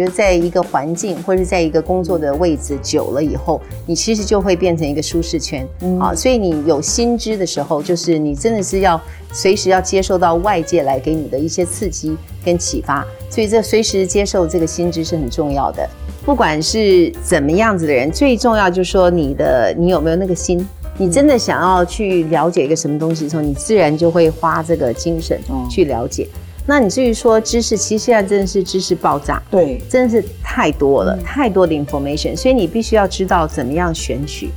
觉得在一个环境或者在一个工作的位置久了以后，你其实就会变成一个舒适圈啊。所以你有新知的时候，就是你真的是要随时要接受到外界来给你的一些刺激跟启发。所以这随时接受这个新知是很重要的。不管是怎么样子的人，最重要就是说你的你有没有那个心。你真的想要去了解一个什么东西的时候，你自然就会花这个精神去了解。那你至于说知识，其实现在真的是知识爆炸，对，真的是太多了，太多的 information，所以你必须要知道怎么样选取。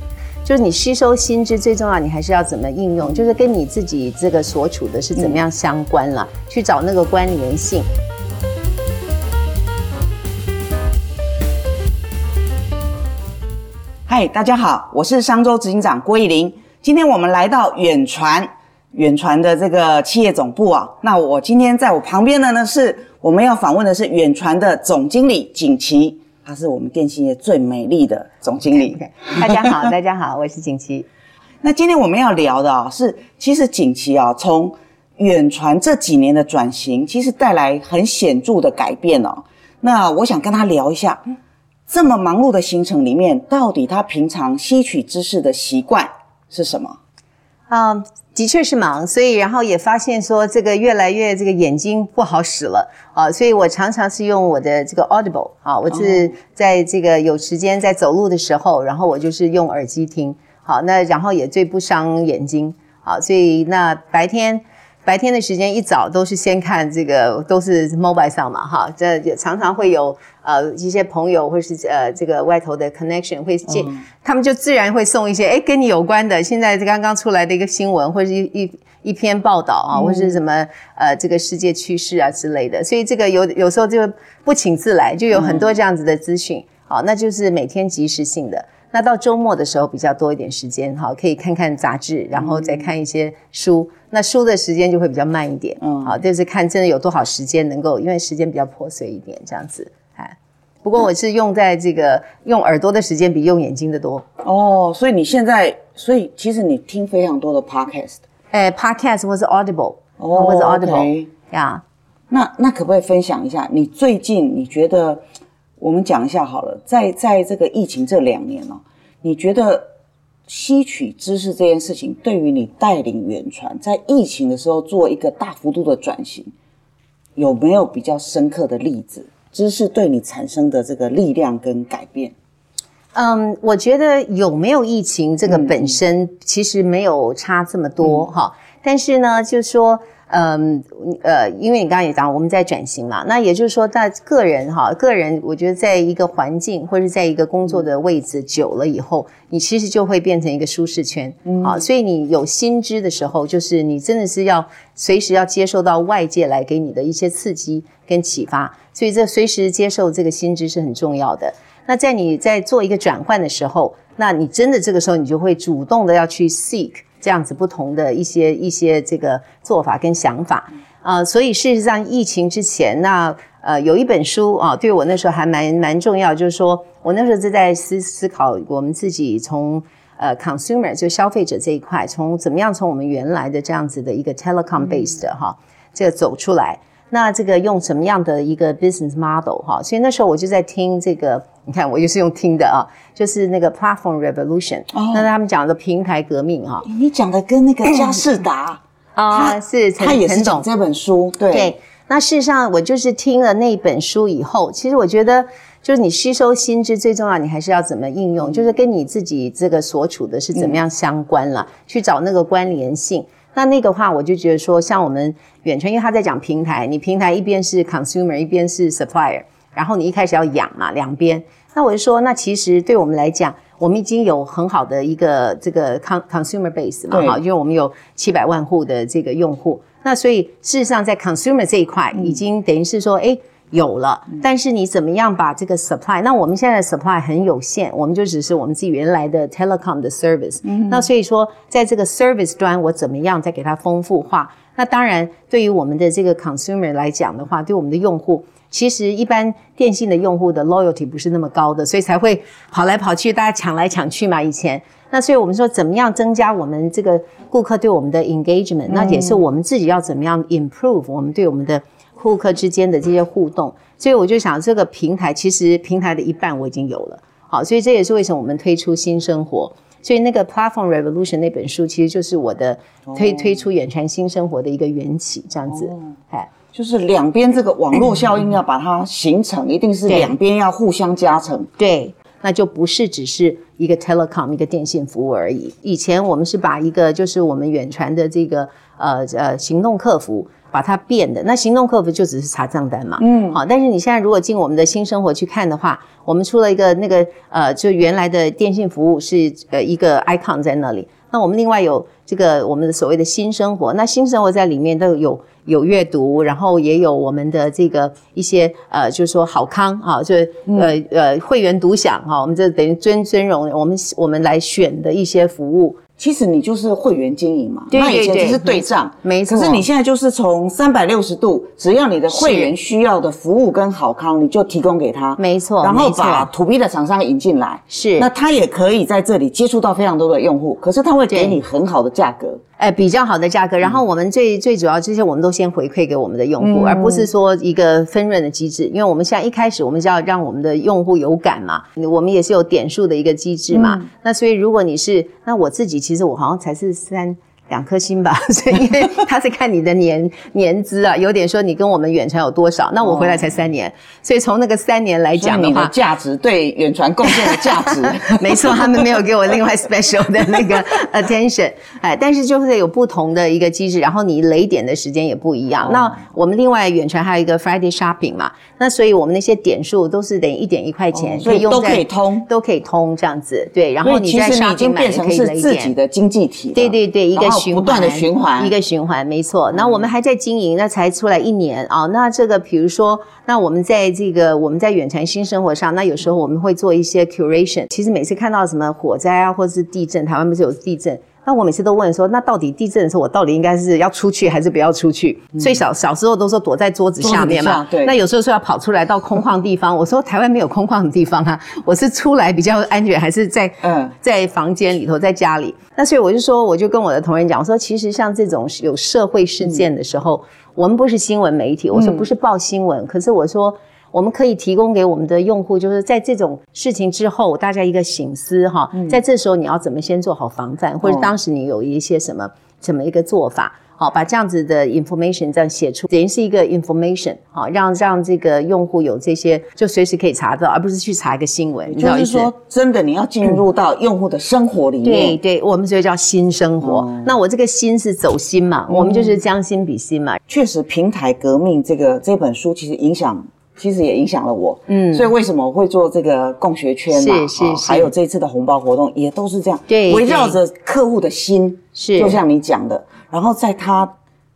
就是你吸收新知最重要，你还是要怎么应用，就是跟你自己这个所处的是怎么样相关了，去找那个关联性。嗨，大家好，我是商州执行长郭义玲。今天我们来到远传，远传的这个企业总部啊。那我今天在我旁边的呢，是我们要访问的是远传的总经理景琦，他是我们电信业最美丽的总经理。大家好，大家好，我是景琦。那今天我们要聊的啊，是其实景琦啊，从远传这几年的转型，其实带来很显著的改变哦。那我想跟他聊一下。这么忙碌的行程里面，到底他平常吸取知识的习惯是什么？啊，的确是忙，所以然后也发现说这个越来越这个眼睛不好使了啊，所以我常常是用我的这个 Audible 啊，我是在这个有时间在走路的时候，然后我就是用耳机听，好，那然后也最不伤眼睛，好，所以那白天。白天的时间一早都是先看这个，都是 mobile 上嘛，哈，这也常常会有呃一些朋友或是呃这个外头的 connection 会见，他们就自然会送一些哎跟你有关的，现在刚刚出来的一个新闻或是一一一篇报道啊，或是什么呃这个世界趋势啊之类的，所以这个有有时候就不请自来，就有很多这样子的资讯，好，那就是每天及时性的。那到周末的时候比较多一点时间，哈，可以看看杂志，然后再看一些书。那书的时间就会比较慢一点，嗯，好，就是看真的有多少时间能够，因为时间比较破碎一点，这样子，哎。不过我是用在这个用耳朵的时间比用眼睛的多。哦，所以你现在，所以其实你听非常多的 podcast，哎，podcast 或是 audible，哦，或是 audible，呀。那那可不可以分享一下，你最近你觉得？我们讲一下好了，在在这个疫情这两年哦，你觉得吸取知识这件事情，对于你带领远传在疫情的时候做一个大幅度的转型，有没有比较深刻的例子？知识对你产生的这个力量跟改变？嗯，我觉得有没有疫情这个本身其实没有差这么多哈，但是呢，就是说。嗯，呃，因为你刚刚也讲我们在转型嘛，那也就是说，在个人哈，个人，我觉得在一个环境或者在一个工作的位置久了以后，你其实就会变成一个舒适圈啊。所以你有新知的时候，就是你真的是要随时要接受到外界来给你的一些刺激跟启发，所以这随时接受这个新知是很重要的。那在你在做一个转换的时候，那你真的这个时候你就会主动的要去 seek。这样子不同的一些一些这个做法跟想法。啊，所以事实上疫情之前，那呃有一本书啊，对我那时候还蛮蛮重要，就是说我那时候是在思思考我们自己从呃 consumer 就消费者这一块，从怎么样从我们原来的这样子的一个 telecom based 哈，这个走出来。那这个用什么样的一个 business model 哈？所以那时候我就在听这个，你看我就是用听的啊，就是那个 platform revolution，那他们讲的平台革命哈。你讲的跟那个佳士达 啊，是他也是讲这本书，对。对，那事实上我就是听了那本书以后，其实我觉得就是你吸收新知最重要，你还是要怎么应用，就是跟你自己这个所处的是怎么样相关了，去找那个关联性。那那个话，我就觉得说，像我们远程，因为他在讲平台，你平台一边是 consumer，一边是 supplier，然后你一开始要养嘛，两边。那我就说，那其实对我们来讲，我们已经有很好的一个这个 con consumer base 嘛，哈，因为我们有七百万户的这个用户。那所以事实上，在 consumer 这一块，已经等于是说，哎。有了，但是你怎么样把这个 supply？那我们现在 supply 很有限，我们就只是我们自己原来的 telecom 的 service。那所以说，在这个 service 端，我怎么样再给它丰富化？那当然，对于我们的这个 consumer 来讲的话，对我们的用户。其实一般电信的用户的 loyalty 不是那么高的，所以才会跑来跑去，大家抢来抢去嘛。以前，那所以我们说怎么样增加我们这个顾客对我们的 engagement，那也是我们自己要怎么样 improve 我们对我们的顾客之间的这些互动。所以我就想，这个平台其实平台的一半我已经有了，好，所以这也是为什么我们推出新生活。所以那个 Platform Revolution 那本书，其实就是我的推推出远传新生活的一个缘起，这样子，哎，就是两边这个网络效应要把它形成，一定是两边要互相加成，对，那就不是只是一个 telecom 一个电信服务而已。以前我们是把一个就是我们远传的这个呃呃行动客服。把它变的那行动客服就只是查账单嘛，嗯，好，但是你现在如果进我们的新生活去看的话，我们出了一个那个呃，就原来的电信服务是呃一个 icon 在那里，那我们另外有这个我们的所谓的新生活，那新生活在里面都有有阅读，然后也有我们的这个一些呃，就是说好康啊，就呃呃会员独享哈，我们这等于尊尊荣我们我们来选的一些服务。其实你就是会员经营嘛，那以前只是对账，没错。可是你现在就是从三百六十度，只要你的会员需要的服务跟好康，你就提供给他，没错。然后把 To B 的厂商引进来，是。那他也可以在这里接触到非常多的用户，可是他会给你很好的价格。哎，比较好的价格，然后我们最最主要这些我们都先回馈给我们的用户，而不是说一个分润的机制，因为我们现在一开始我们就要让我们的用户有感嘛，我们也是有点数的一个机制嘛，那所以如果你是，那我自己其实我好像才是三。两颗星吧，所以因为他是看你的年 年资啊，有点说你跟我们远传有多少，那我回来才三年，所以从那个三年来讲的话，价值对远传贡献的价值，没错，他们没有给我另外 special 的那个 attention，哎，但是就是有不同的一个机制，然后你雷点的时间也不一样。那我们另外远传还有一个 Friday shopping 嘛，那所以我们那些点数都是等于一点一块钱，所以都可以通，都可以通这样子，对，然后你在已经变成是自己的经济体，对对对，一个。不断的循环，一个循环，没错。那我们还在经营，那才出来一年啊。那这个，比如说，那我们在这个我们在远程新生活上，那有时候我们会做一些 curation。其实每次看到什么火灾啊，或者是地震，台湾不是有地震？那我每次都问说，那到底地震的时候，我到底应该是要出去还是不要出去？所以小小时候都说躲在桌子下面嘛。对。那有时候说要跑出来到空旷地方，我说台湾没有空旷的地方啊，我是出来比较安全，还是在嗯在房间里头，在家里？那所以我就说，我就跟我的同仁讲，我说其实像这种有社会事件的时候，我们不是新闻媒体，我说不是报新闻，可是我说。我们可以提供给我们的用户，就是在这种事情之后，大家一个醒思哈，在这时候你要怎么先做好防范，或者当时你有一些什么怎么一个做法，好，把这样子的 information 这样写出，等于是一个 information，好，让让这个用户有这些就随时可以查到，而不是去查一个新闻。就是说，真的你要进入到用户的生活里面。对对，我们所以叫新生活。那我这个心是走心嘛，我们就是将心比心嘛。确实，平台革命这个这本书其实影响。其实也影响了我，嗯，所以为什么我会做这个共学圈嘛？是是是，还有这次的红包活动也都是这样，对，围绕着客户的心，是，就像你讲的，然后在他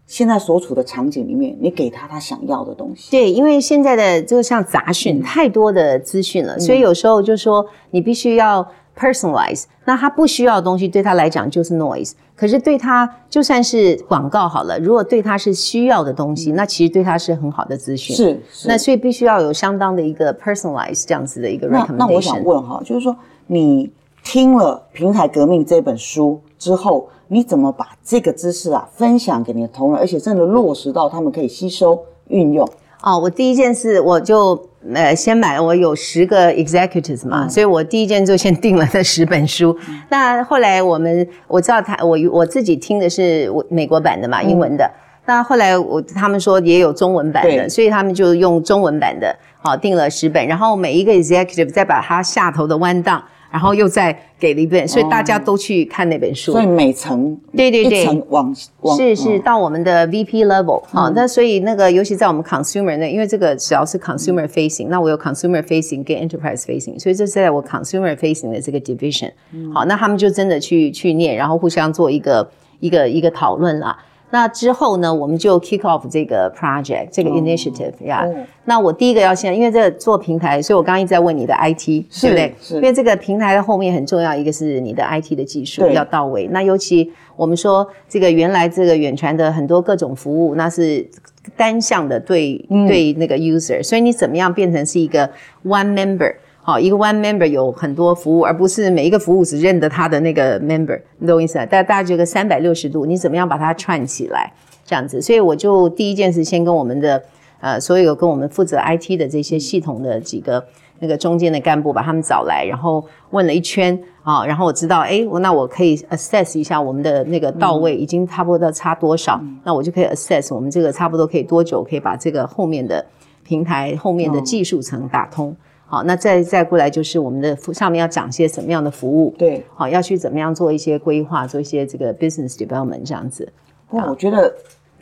现在所处的场景里面，你给他他想要的东西。对，因为现在的就像杂讯太多的资讯了，所以有时候就说你必须要。personalize，那他不需要的东西对他来讲就是 noise，可是对他就算是广告好了，如果对他是需要的东西，那其实对他是很好的资讯。是，那所以必须要有相当的一个 personalize 这样子的一个 recommendation。那那我想问哈，就是说你听了《平台革命》这本书之后，你怎么把这个知识啊分享给你的同仁，而且真的落实到他们可以吸收运用？哦，我第一件事我就呃先买，我有十个 executives 嘛，所以我第一件就先订了那十本书。那后来我们我知道他我我自己听的是我美国版的嘛，英文的。那后来我他们说也有中文版的，所以他们就用中文版的，好订了十本，然后每一个 executive 再把它下头的弯档。然后又再给了一遍，所以大家都去看那本书。所以每层对对对，往往是是到我们的 VP level 好，那所以那个尤其在我们 consumer 那，因为这个只要是 consumer facing，那我有 consumer facing 跟 enterprise facing，所以这是在我 consumer facing 的这个 division。好，那他们就真的去去念，然后互相做一个一个一个讨论啦。那之后呢，我们就 kick off 这个 project 这个 initiative 呀、哦那我第一个要先，因为这个做平台，所以我刚刚一直在问你的 IT，对不对？因为这个平台的后面很重要，一个是你的 IT 的技术要到位。那尤其我们说这个原来这个远传的很多各种服务，那是单向的对、嗯对那个 user，所以你怎么样变成是一个 one member？好，一个 one member 有很多服务，而不是每一个服务只认得他的那个 member，你懂我意思啊？大大家觉得三百六十度，你怎么样把它串起来？这样子，所以我就第一件事先跟我们的呃所有跟我们负责 IT 的这些系统的几个那个中间的干部把他们找来，然后问了一圈啊，然后我知道，哎，我那我可以 assess 一下我们的那个到位已经差不多差多少，那我就可以 assess 我们这个差不多可以多久可以把这个后面的平台后面的技术层打通。好，那再再过来就是我们的服上面要讲些什么样的服务，对。好，要去怎么样做一些规划，做一些这个 business development 这样子。不过我觉得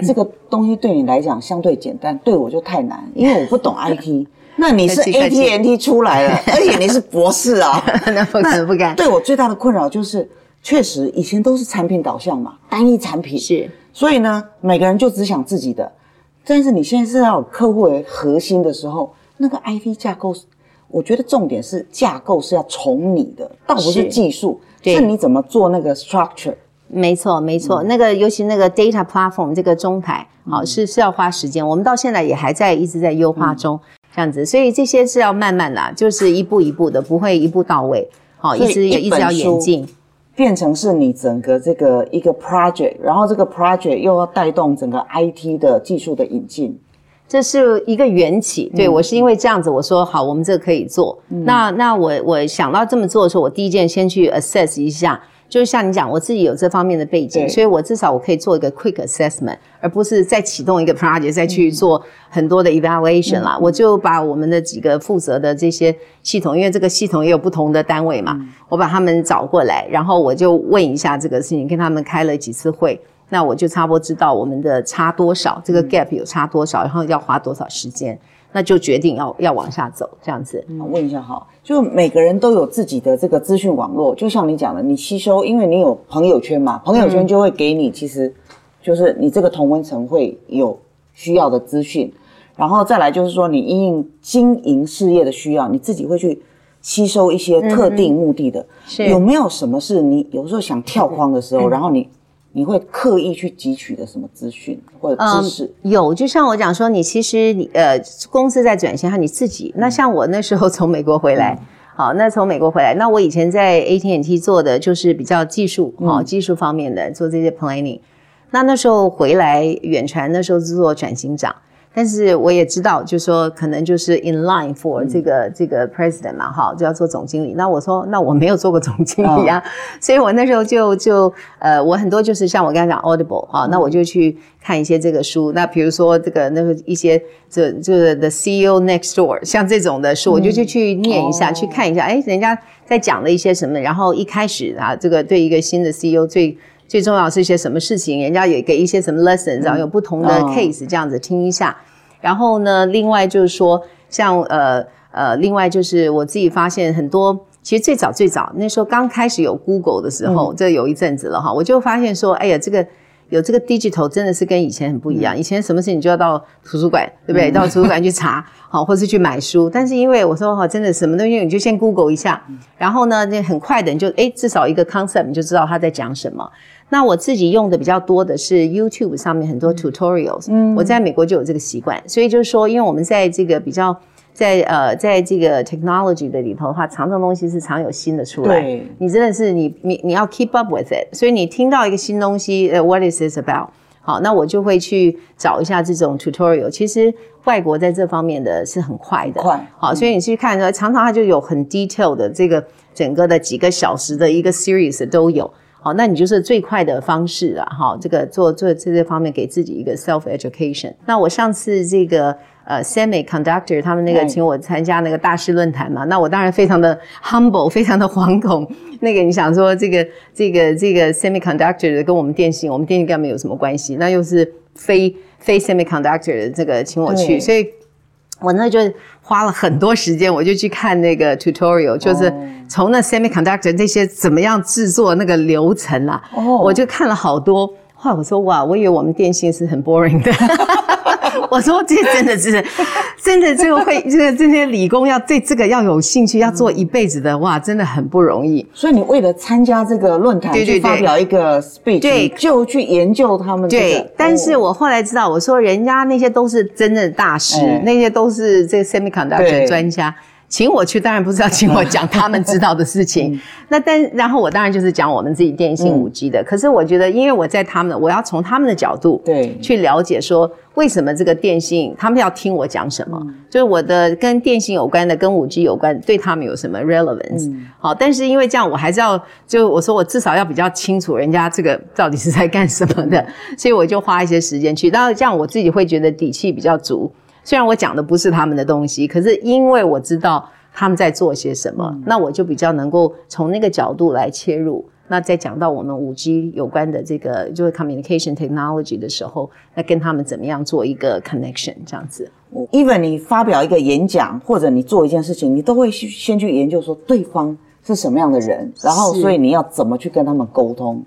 这个东西对你来讲相对简单，对我就太难，因为我不懂 IT。那你是 AT&T 出来了，而且你是博士啊，那不敢不敢，对我最大的困扰就是，确实以前都是产品导向嘛，单一产品，是所以呢，每个人就只想自己的。但是你现在是要有客户为核心的时候，那个 IT 架构，我觉得重点是架构是要从你的，倒不是是。技术，对。是你怎么做那个 structure。没错，没错，那个尤其那个 data platform 这个中台，好、是是要花时间，我们到现在也还在一直在优化中，这样子，所以这些是要慢慢的，就是一步一步的，不会一步到位，好、一直也一一直要本书演进。变成是你整个这个一个 project，然后这个 project 又要带动整个 IT 的技术的引进。这是一个缘起，对、我是因为这样子，我说好，我们这个可以做。那那我我想到这么做的时候，我第一件先去 assess 一下，就是像你讲，我自己有这方面的背景，所以我至少我可以做一个 quick assessment，而不是再启动一个 project 再去做很多的 evaluation 啦。我就把我们的几个负责的这些系统，因为这个系统也有不同的单位嘛，我把他们找过来，然后我就问一下这个事情，跟他们开了几次会。那我就差不多知道我们的差多少，这个 gap 有差多少，然后要花多少时间，那就决定要要往下走这样子。我问一下哈，就每个人都有自己的这个资讯网络，就像你讲的，你吸收，因为你有朋友圈嘛，朋友圈就会给你，其实就是你这个同温层会有需要的资讯，然后再来就是说，你因应经营事业的需要，你自己会去吸收一些特定目的的。是。有没有什么是你有时候想跳框的时候，然后你你会刻意去汲取的什么资讯或者知识？有，就像我讲说，你其实你呃公司在转型，和你自己。那像我那时候从美国回来，好，那从美国回来，那我以前在 AT&T 做的就是比较技术，哦，技术方面的做这些 planning。那那时候回来远传，那时候是做转型长。但是我也知道，就说可能就是 in line for 这个、这个 president 嘛，哈，就要做总经理。那我说，那我没有做过总经理啊，所以我那时候就就呃，我很多就是像我刚才讲 Audible 哈、那我就去看一些这个书。那比如说这个那个一些这就是 The CEO Next Door 像这种的书，我就去去念一下，哦去看一下，哎，人家在讲了一些什么。然后一开始啊，这个对一个新的 CEO 最最重要是一些什么事情，人家也给一些什么 lessons，然后有不同的哦。case 这样子听一下。然后呢，另外就是说，像呃呃，另外就是我自己发现很多，其实最早最早那时候刚开始有 Google 的时候，这有一阵子了哈，我就发现说，哎呀，这个有这个 digital 真的是跟以前很不一样。以前什么事情就要到图书馆，对不对？到图书馆去查，好，或是去买书。但是因为我说哈，真的什么东西你就先 Google 一下，然后呢，那很快的你就哎，至少一个 concept 你就知道他在讲什么。那我自己用的比较多的是 YouTube 上面很多 tutorials，嗯，我在美国就有这个习惯，所以就是说，因为我们在这个比较在呃在这个 technology 的里头的话，常常东西是常有新的出来，对你真的是你你你要 keep up with it，所以你听到一个新东西，呃，what is this about？好，那我就会去找一下这种 tutorial。其实外国在这方面的是很快的，快好，所以你去看呢，常常它就有很 detail 的这个整个的几个小时的一个 series 都有。好，那你就是最快的方式啊，哈，这个做做这些方面给自己一个 self education。那我上次这个呃 semiconductor 他们那个嗯请我参加那个大师论坛嘛，那我当然非常的 humble，非常的惶恐。那个你想说这个这个这个 semiconductor 的跟我们电信，我们电信根本没有什么关系，那又是非非 semiconductor 的这个请我去，所以我那就花了很多时间，我就去看那个 tutorial，就是从那 semiconductor 这些怎么样制作那个流程啊，哦我就看了好多。后来我说哇，我以为我们电信是很 boring 的。我说这真的是，真的这个会这个这些理工要对这个要有兴趣，要做一辈子的话，真的很不容易。所以你为了参加这个论坛，对对对去发表一个 speech，对就去研究他们这个。对，但是哦我后来知道，我说人家那些都是真的大师，哎那些都是这个 semiconductor 专家。请我去，当然不是要请我讲他们知道的事情。那但然后我当然就是讲我们自己电信五 G 的。可是我觉得，因为我在他们，我要从他们的角度对去了解说，为什么这个电信他们要听我讲什么？就是我的跟电信有关的，跟五 G 有关，对他们有什么 relevance？、好，但是因为这样，我还是要就我说我至少要比较清楚人家这个到底是在干什么的，所以我就花一些时间去。然后这样我自己会觉得底气比较足。虽然我讲的不是他们的东西，可是因为我知道他们在做些什么，那我就比较能够从那个角度来切入。那在讲到我们五 G 有关的这个就是 communication technology 的时候，那跟他们怎么样做一个 connection 这样子。even 你发表一个演讲或者你做一件事情，你都会去先去研究说对方是什么样的人，然后所以你要怎么去跟他们沟通。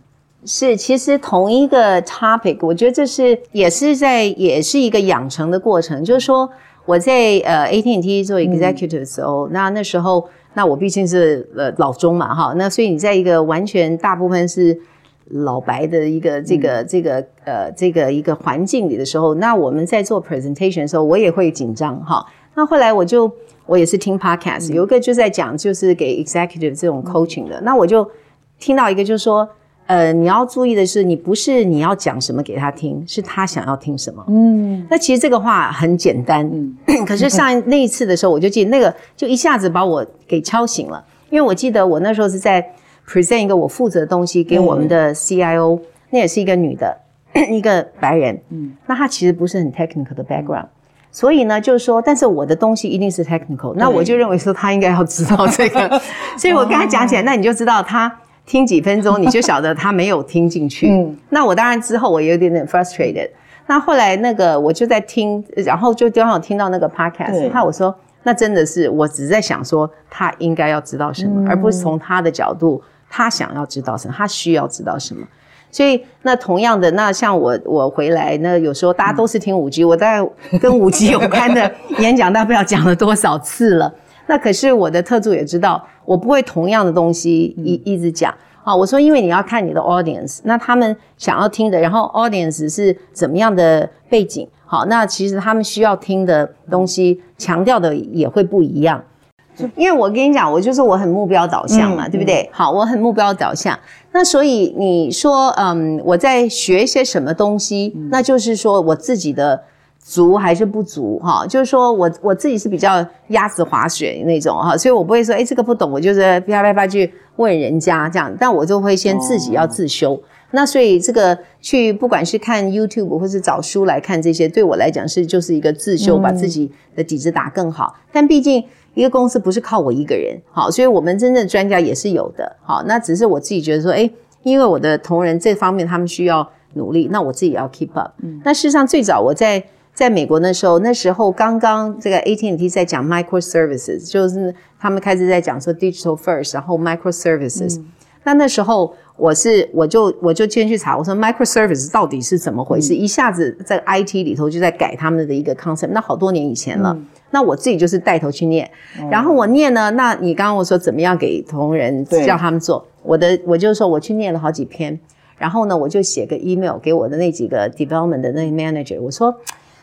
是，其实同一个 topic，我觉得这是也是在也是一个养成的过程。就是说，我在呃 AT&T 做 executive 的时候，那那时候那我毕竟是呃老中嘛哈，那所以你在一个完全大部分是老白的一个这个、这个呃这个一个环境里的时候，那我们在做 presentation 的时候，我也会紧张哈。那后来我就我也是听 podcast，、有一个就在讲就是给 executive 这种 coaching 的，那我就听到一个就是说。呃，你要注意的是，你不是你要讲什么给他听，是他想要听什么。嗯，那其实这个话很简单，嗯可是上那一次的时候，我就记得那个就一下子把我给敲醒了，因为我记得我那时候是在 present 一个我负责的东西给我们的 CIO，、那也是一个女的，一个白人，嗯，那她其实不是很 technical 的 background。所以呢，就是说，但是我的东西一定是 technical，那我就认为说他应该要知道这个，所以我跟他讲起来，那你就知道他听几分钟，你就晓得他没有听进去。嗯那我当然之后我有点点 frustrated。那后来那个我就在听，然后就刚好听到那个 podcast，我说那真的是我只是在想说他应该要知道什么，而不是从他的角度，他想要知道什么，他需要知道什么。所以那同样的，那像我我回来，那有时候大家都是听五 G，我大概跟五 G 有关的演讲，大不了讲了多少次了。那可是我的特助也知道，我不会同样的东西一一直讲。啊，我说，因为你要看你的 audience，那他们想要听的，然后 audience 是怎么样的背景，好，那其实他们需要听的东西，强调的也会不一样。因为我跟你讲，我就是我很目标导向嘛，嗯对不对？好，我很目标导向。那所以你说，嗯，我在学一些什么东西，那就是说我自己的足还是不足哈？就是说我我自己是比较鸭子滑雪那种哈，所以我不会说，哎，这个不懂，我就是啪啪啪去问人家这样，但我就会先自己要自修。那所以这个去不管是看 YouTube 或是找书来看这些，对我来讲是就是一个自修，把自己的底子打更好。但毕竟一个公司不是靠我一个人，好，所以我们真正的专家也是有的，好，那只是我自己觉得说，哎，因为我的同仁这方面他们需要努力，那我自己也要 keep up。那事实上最早我在在美国那时候，那时候刚刚这个 AT&T 在讲 microservices，就是他们开始在讲说 digital first，然后 microservices。那那时候我是我就我就先去查，我说 microservices 到底是怎么回事？一下子在 IT 里头就在改他们的一个 concept，那好多年以前了。那我自己就是带头去念，然后我念呢，那你刚刚我说怎么样给同仁叫他们做，我的我就说我去念了好几篇，然后呢我就写个 email 给我的那几个 development 的那个 manager，我说。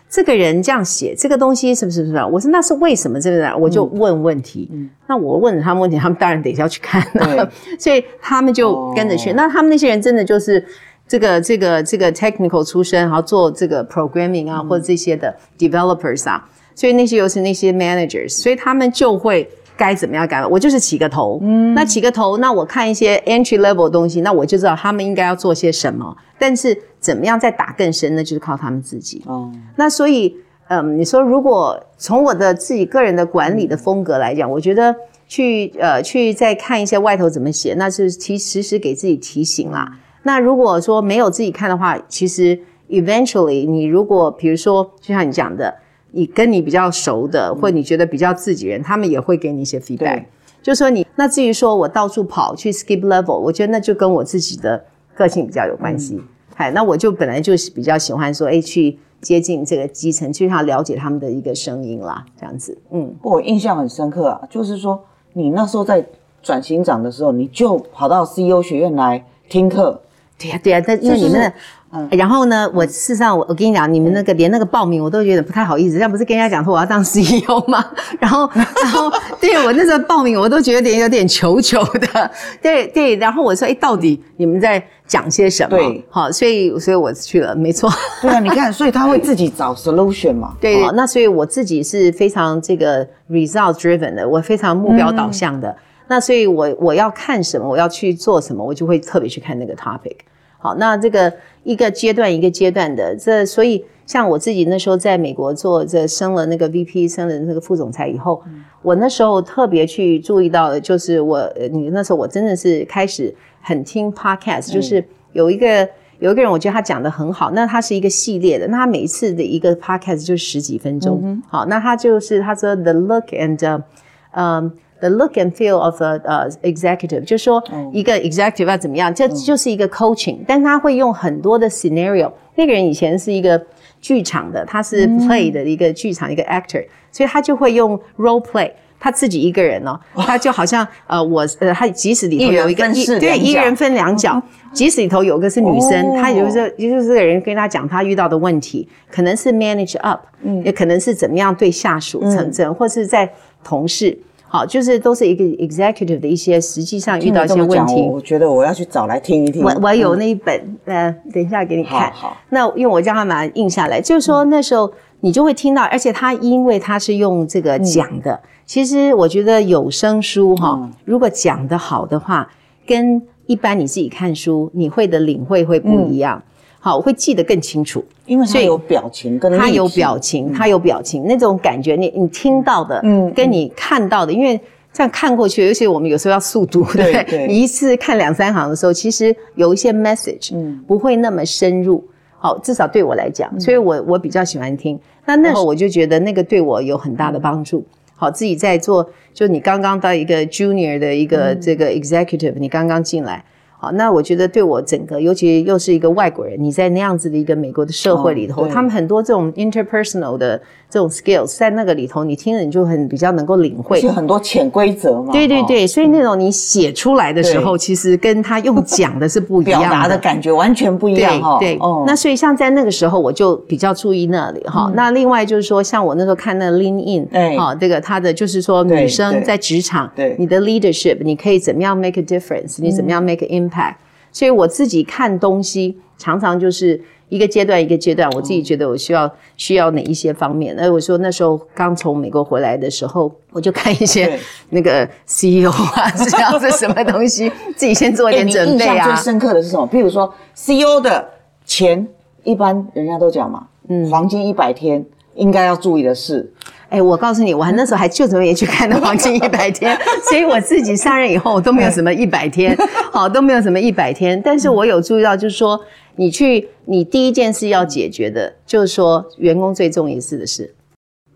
这个人这样写这个东西是不是不是？我说那是为什么这个？我就问问题。那我问了他们问题，他们当然得要去看了，所以他们就跟着去。哦那他们那些人真的就是这个这个这个 technical 出身，然后做这个 programming 啊、或者这些的 developers 啊，所以那些又是那些 managers，所以他们就会。该怎么样改？我就是起个头，嗯，那起个头，那我看一些 entry level 的东西，那我就知道他们应该要做些什么。但是怎么样再打更深呢？就是靠他们自己。哦，那所以，嗯，你说如果从我的自己个人的管理的风格来讲，我觉得去呃去再看一些外头怎么写，那是提时时给自己提醒啦。那如果说没有自己看的话，其实 eventually 你如果比如说就像你讲的，你跟你比较熟的，或你觉得比较自己人，他们也会给你一些 feedback 对。就说你那至于说我到处跑去 skip level，我觉得那就跟我自己的个性比较有关系。哎，那我就本来就是比较喜欢说，哎，去接近这个基层，去他了解他们的一个声音啦，这样子。嗯，我印象很深刻啊，就是说你那时候在转型长的时候，你就跑到 CEO 学院来听课。对呀，对呀，但因为你们的。然后呢，我事实上，我我跟你讲，你们那个连那个报名我都觉得不太好意思，这不是跟人家讲说我要当 CEO 吗？然后，然后，对我那时候报名我都觉得有点有点求求的，对对。然后我说，哎，到底你们在讲些什么？对，好，所以所以我去了，没错。对啊，你看，所以他会自己找 solution 嘛。对，那所以我自己是非常这个 result driven 的，我非常目标导向的。那所以我我要看什么，我要去做什么，我就会特别去看那个 topic。好，那这个一个阶段一个阶段的，这所以像我自己那时候在美国做这升了那个 VP，升了那个副总裁以后，我那时候特别去注意到的就是我，你那时候我真的是开始很听 podcast，就是有一个有一个人，我觉得他讲的很好，那他是一个系列的，那他每一次的一个 podcast 就十几分钟，好，那他就是他说 The look and，嗯。The look and feel of a 呃 executive，就是说一个 executive 要怎么样，这就是一个 coaching，但他会用很多的 scenario。那个人以前是一个剧场的，他是 play 的一个剧场一个 actor，所以他就会用 role play，他自己一个人哦，他就好像呃我呃他即使里头有一个对一人分两角，即使里头有个是女生，他也就是也就是这个人跟他讲他遇到的问题，可能是 manage up，也可能是怎么样对下属成真，或是在同事。好，就是都是一个 executive 的一些实际上遇到一些问题。我觉得我要去找来听一听。我我有那一本，呃，等一下给你看。好，那因为我叫他把它印下来，就是说那时候你就会听到，而且他因为他是用这个讲的，其实我觉得有声书哈，如果讲的好的话，跟一般你自己看书，你会的领会会不一样。好，我会记得更清楚，因为他有表情，跟他有表情，他有表情，那种感觉，你你听到的，嗯，跟你看到的，因为这样看过去，尤其我们有时候要速读，对不对？你一次看两三行的时候，其实有一些 message，嗯，不会那么深入。好，至少对我来讲，所以我我比较喜欢听。那那时候我就觉得那个对我有很大的帮助。好，自己在做，就你刚刚到一个 junior 的一个这个 executive，你刚刚进来。好，那我觉得对我整个，尤其又是一个外国人，你在那样子的一个美国的社会里头，他们很多这种 interpersonal 的这种 skills 在那个里头，你听了你就很比较能够领会。是很多潜规则嘛？对对对，所以那种你写出来的时候，其实跟他用讲的是不一样，表达的感觉完全不一样哈。对，那所以像在那个时候，我就比较注意那里哈。那另外就是说，像我那时候看那 Lean In，好，这个他的就是说女生在职场，对你的 leadership，你可以怎么样 make a difference？你怎么样 make an impact？所以我自己看东西，常常就是一个阶段一个阶段，我自己觉得我需要需要哪一些方面。那我说那时候刚从美国回来的时候，我就看一些 那个 CEO 啊，这样子什么东西，自己先做一点准备啊。印象最深刻的是什么？譬如说 CEO 的钱，一般人家都讲嘛，嗯，黄金一百天应该要注意的是。哎，我告诉你，我还那时候还就准备去看那黄金一百天，所以我自己上任以后我都没有什么一百天，好都没有什么一百天。但是我有注意到，就是说你去，你第一件事要解决的，就是说员工最重要的事。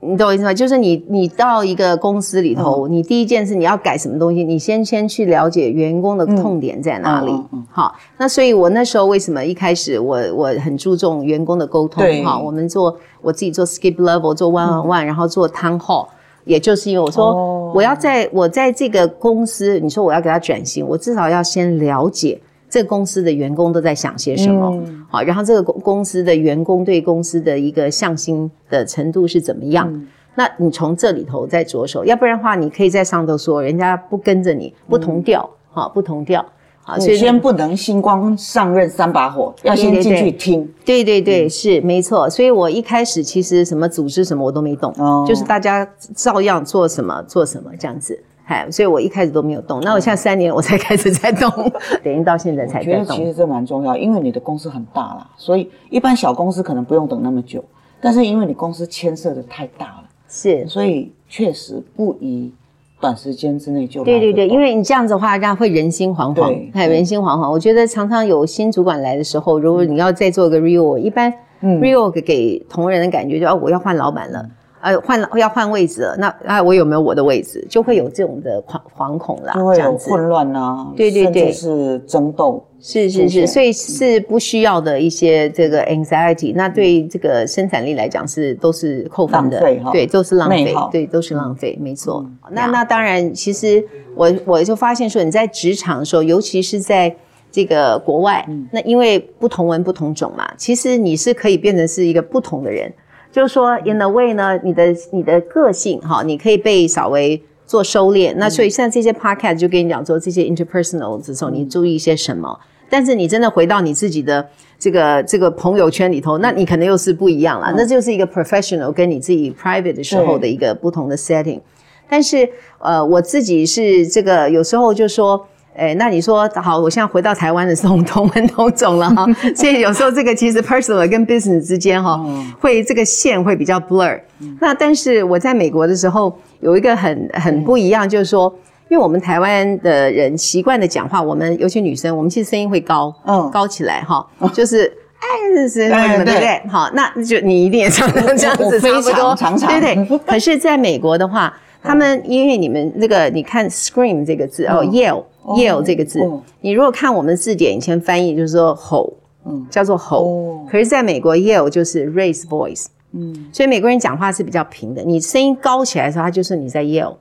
你懂我意思吗？就是你，你到一个公司里头，你第一件事你要改什么东西，你先先去了解员工的痛点在哪里。好，那所以我那时候为什么一开始我我很注重员工的沟通？哈，我们做我自己做 skip level，做 one on one，然后做 town hall，也就是因为我说我要在我在这个公司，你说我要给他转型，我至少要先了解。这个公司的员工都在想些什么？好，然后这个公公司的员工对公司的一个向心的程度是怎么样？那你从这里头再着手，要不然的话，你可以在上头说人家不跟着你，不同调，哈，不同调，好，所以先不能星光上任三把火，要先进去听。对对对，是没错。所以我一开始其实什么组织什么我都没动，就是大家照样做什么做什么这样子。哎，所以我一开始都没有动，那我现在三年我才开始在动，等于到现在才在动。其实这蛮重要，因为你的公司很大啦，所以一般小公司可能不用等那么久，但是因为你公司牵涉的太大了，是，所以确实不宜短时间之内就。对对对，因为你这样子的话，这样会人心惶惶，哎，人心惶惶。我觉得常常有新主管来的时候，如果你要再做一个 reorg，一般 reorg 给同仁的感觉就哦，我要换老板了。呃，换了要换位置了，那啊，我有没有我的位置？就会有这种的惶惶恐啦，就会有这样子。混乱啊，对对对。是争斗。是是是，所以是不需要的一些这个 anxiety，那对这个生产力来讲是都是扣分的。对，都是浪费对，都是浪费，没错。那那当然，其实我我就发现说，你在职场的时候，尤其是在这个国外，那因为不同文不同种嘛，其实你是可以变成是一个不同的人，就是说 in a way 呢，你的你的个性哈，你可以被稍微。做收敛，那所以像这些 podcast 就跟你讲说，这些 interpersonal 的时候，你注意一些什么？但是你真的回到你自己的这个这个朋友圈里头，那你可能又是不一样了。那就是一个 professional 跟你自己 private 的时候的一个不同的 setting。但是呃，我自己是这个有时候就说。哎，那你说好，我现在回到台湾的时候同文同种了哈，所以有时候这个其实 personal 跟 business 之间哈，会这个线会比较 blur。那但是我在美国的时候有一个很很不一样，就是说，因为我们台湾的人习惯的讲话，我们尤其女生，我们其实声音会高，嗯高起来哈，就是。哎，是对对不对？好，那就你一定也常常这样子，差不多，对对。可是在美国的话，他们因为你们那个，你看 scream 这个字哦，yell yell 这个字哦，你如果看我们字典以前翻译就是说吼，嗯。叫做吼。哦。可是在美国 yell 就是 raise voice，嗯，所以美国人讲话是比较平的，你声音高起来的时候，他就是你在 yell，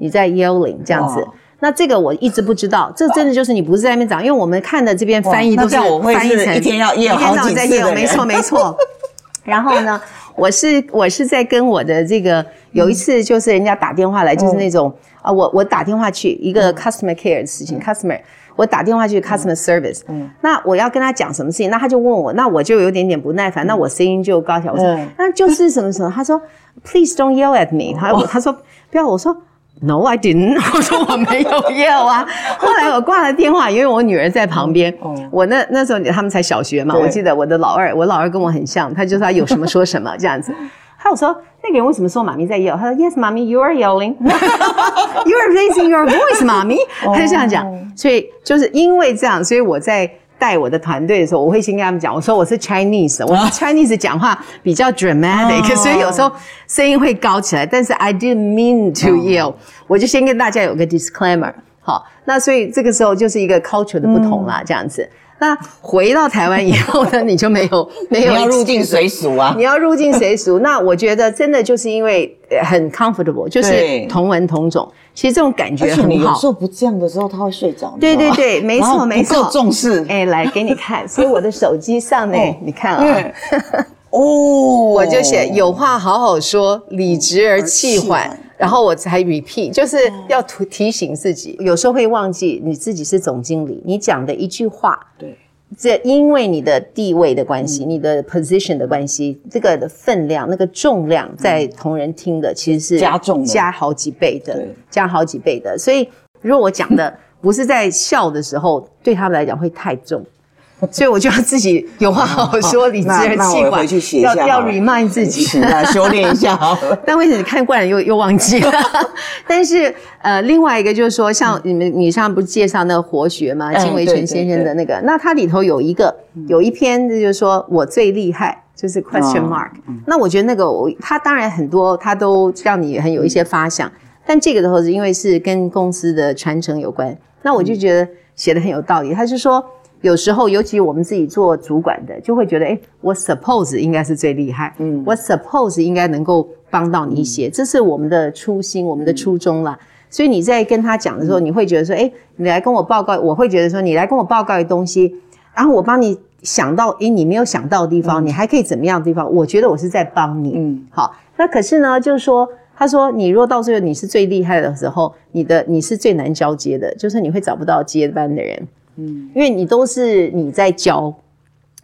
你在 yelling 这样子。那这个我一直不知道，这真的就是你不是在那边讲，因为我们看的这边翻译都是翻译成一天要 yell 一天到晚在好几次的没错没错。然后呢，我是我是在跟我的这个有一次就是人家打电话来，就是那种啊，我我打电话去一个 customer care 的事情，customer 我打电话去 customer service，嗯，那我要跟他讲什么事情，那他就问我，那我就有点点不耐烦，那我声音就高起来，我说嗯。那就是什么什么，他说 please don't yell at me，他他说不要，我说。No, I didn't。我说我没有 yell 啊。后来我挂了电话，因为我女儿在旁边。我那那时候他们才小学嘛，我记得我的老二，我老二跟我很像，他就说他有什么说什么这样子。还有说那个人为什么说妈咪在 yell？他说 Yes, mommy, you are yelling. you are raising your voice, mommy. 他就这样讲。所以就是因为这样，所以我在。带我的团队的时候，我会先跟他们讲，我说我是 Chinese，我是 Chinese 讲话比较 dramatic，、所以有时候声音会高起来，但是 I didn't mean to yell，、我就先跟大家有个 disclaimer。好，那所以这个时候就是一个 culture 的不同啦，这样子。那回到台湾以后呢，你就没有 没有你要入境随俗啊你。要入境随俗。那我觉得真的就是因为呃很 comfortable，就是对同文同种，其实这种感觉很好有时。候不这样的时候，他会睡着。对对对没错没错不够重视。哎，来给你看，所以我的手机上呢哦，你看啊，哦，我就写有话好好说，理直而气缓而气缓。然后我才 repeat，就是要提提醒自己，有时候会忘记你自己是总经理，你讲的一句话，对，这因为你的地位的关系，你的 position 的关系，这个的分量、那个重量，在同仁听的其实是加重加好几倍的对，加好几倍的。所以，如果我讲的不是在笑的时候，对他们来讲会太重。所以我就要自己有话好好说，理直气管去写要要 remind 自己。是啊，修炼一下好了。但为什么你看惯了又又忘记了？但是呃，另外一个就是说，像你们你上次不是介绍那个活学吗？哎金维纯先生的那个，那它里头有一个有一篇，就是说我最厉害。就是 question 哦 mark，、那我觉得那个我他当然很多，他都让你很有一些发想，但这个的话是因为是跟公司的传承有关，那我就觉得写的很有道理。他是说有时候，尤其我们自己做主管的，就会觉得，哎，我 suppose 应该是最厉害，嗯，我 suppose 应该能够帮到你一些，这是我们的初心，我们的初衷啦。所以你在跟他讲的时候，你会觉得说，哎，你来跟我报告，我会觉得说，你来跟我报告的东西，然后我帮你想到，哎，你没有想到的地方，你还可以怎么样的地方？我觉得我是在帮你。嗯嗯，好，那可是呢，就是说，他说，你如果到最后你是最厉害的时候，你的你是最难交接的，就是你会找不到接班的人。嗯，因为你都是你在教。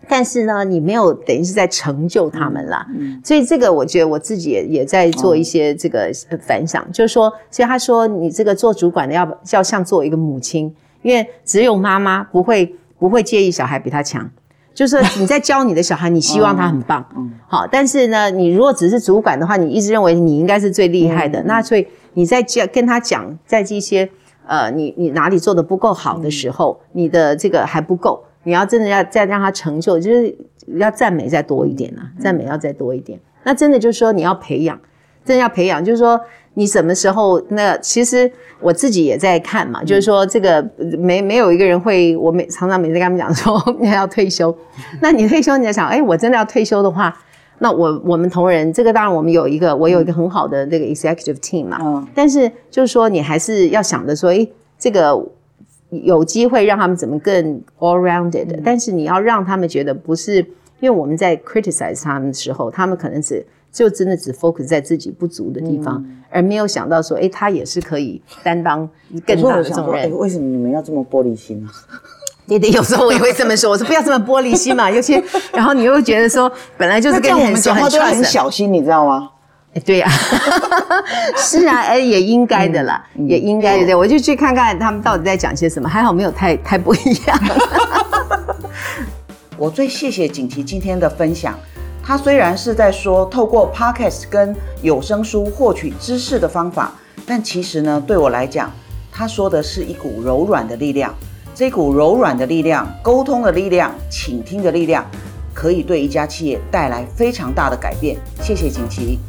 但是呢，你没有等于是在成就他们啦，所以这个我觉得我自己也也在做一些这个呃反想，就是说，所以他说你这个做主管的要要像做一个母亲，因为只有妈妈不会不会介意小孩比他强，就是你在教你的小孩，你希望他很棒，嗯好，但是呢，你如果只是主管的话，你一直认为你应该是最厉害的，那所以你在教跟他讲，在这些呃，你你哪里做的不够好的时候，你的这个还不够，你要真的要再让他成就，就是要赞美再多一点啊，赞美要再多一点。那真的就是说你要培养，真的要培养，就是说你什么时候那其实我自己也在看嘛，就是说这个没没有一个人会，我每常常每次跟他们讲说 你要退休，那你退休你在想，哎，我真的要退休的话，那我我们同仁这个当然我们有一个我有一个很好的那个 executive team 嘛，嗯。但是就是说你还是要想着说，诶，这个有机会让他们怎么更 all rounded，、但是你要让他们觉得不是，因为我们在 criticize 他们的时候，他们可能只就真的只 focus 在自己不足的地方，而没有想到说，哎，他也是可以担当更大的重任。为什么你们要这么玻璃心啊？对对，有时候我也会这么说，我说不要这么玻璃心嘛，尤其然后你又会觉得说，本来就是那这样我们跟你很熟讲话都要很小心，你知道吗？哎对呀、是啊，哎，也应该的啦，嗯也应该的。对，我就去看看他们到底在讲些什么，还好没有太太不一样。我最谢谢景琦今天的分享。他虽然是在说透过 podcast 跟有声书获取知识的方法，但其实呢，对我来讲，他说的是一股柔软的力量。这股柔软的力量、沟通的力量、倾听的力量，可以对一家企业带来非常大的改变。谢谢锦旗。